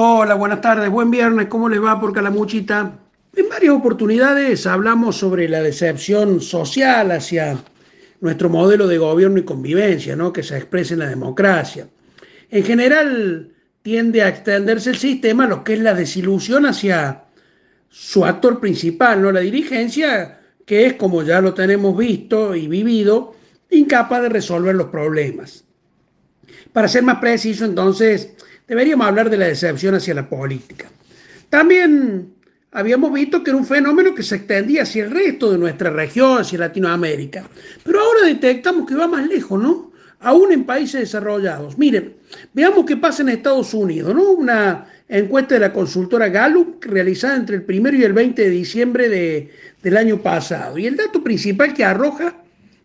Hola, buenas tardes, buen viernes, ¿cómo les va por Calamuchita? En varias oportunidades hablamos sobre la decepción social hacia nuestro modelo de gobierno y convivencia, ¿no? que se expresa en la democracia. En general tiende a extenderse el sistema lo que es la desilusión hacia su actor principal, ¿no? la dirigencia, que es, como ya lo tenemos visto y vivido, incapaz de resolver los problemas. Para ser más preciso, entonces, deberíamos hablar de la decepción hacia la política. También habíamos visto que era un fenómeno que se extendía hacia el resto de nuestra región, hacia Latinoamérica. Pero ahora detectamos que va más lejos, ¿no? Aún en países desarrollados. Miren, veamos qué pasa en Estados Unidos, ¿no? Una encuesta de la consultora Gallup realizada entre el 1 y el 20 de diciembre de, del año pasado. Y el dato principal que arroja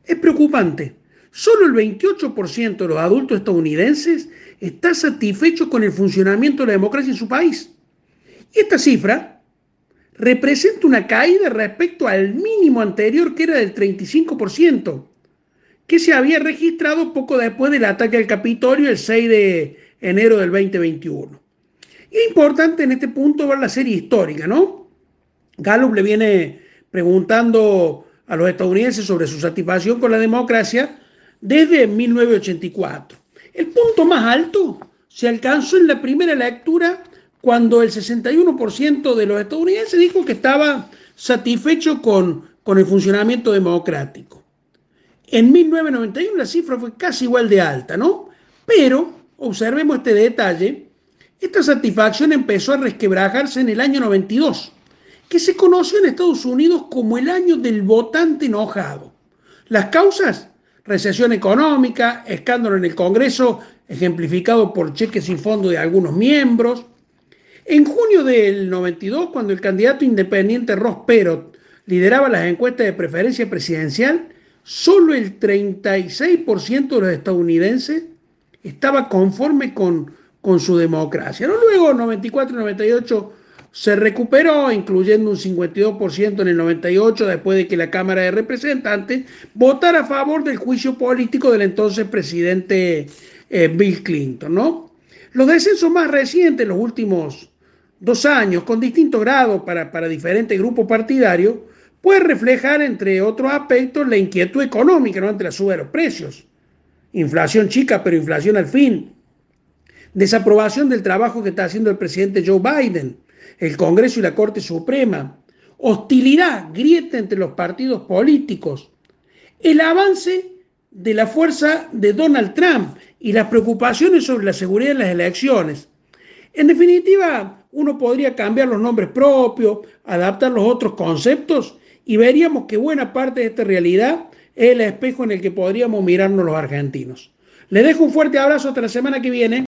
es preocupante. Solo el 28% de los adultos estadounidenses está satisfecho con el funcionamiento de la democracia en su país. Y esta cifra representa una caída respecto al mínimo anterior que era del 35%, que se había registrado poco después del ataque al Capitolio el 6 de enero del 2021. Y es importante en este punto ver la serie histórica, ¿no? Gallup le viene preguntando a los estadounidenses sobre su satisfacción con la democracia desde 1984. El punto más alto se alcanzó en la primera lectura cuando el 61% de los estadounidenses dijo que estaba satisfecho con, con el funcionamiento democrático. En 1991 la cifra fue casi igual de alta, ¿no? Pero, observemos este detalle, esta satisfacción empezó a resquebrajarse en el año 92, que se conoció en Estados Unidos como el año del votante enojado. Las causas, recesión económica, escándalo en el Congreso, ejemplificado por cheques sin fondo de algunos miembros, en junio del 92, cuando el candidato independiente Ross Perot lideraba las encuestas de preferencia presidencial, solo el 36% de los estadounidenses estaba conforme con, con su democracia. ¿no? Luego, 94 y 98 se recuperó, incluyendo un 52% en el 98, después de que la Cámara de Representantes votara a favor del juicio político del entonces presidente eh, Bill Clinton. ¿no? Los descensos más recientes, los últimos dos años, con distinto grado para, para diferentes grupos partidarios, puede reflejar, entre otros aspectos, la inquietud económica ¿no? ante la suba de los precios. Inflación chica, pero inflación al fin. Desaprobación del trabajo que está haciendo el presidente Joe Biden, el Congreso y la Corte Suprema. Hostilidad, grieta entre los partidos políticos. El avance de la fuerza de Donald Trump y las preocupaciones sobre la seguridad en las elecciones. En definitiva, uno podría cambiar los nombres propios, adaptar los otros conceptos y veríamos que buena parte de esta realidad es el espejo en el que podríamos mirarnos los argentinos. Les dejo un fuerte abrazo hasta la semana que viene.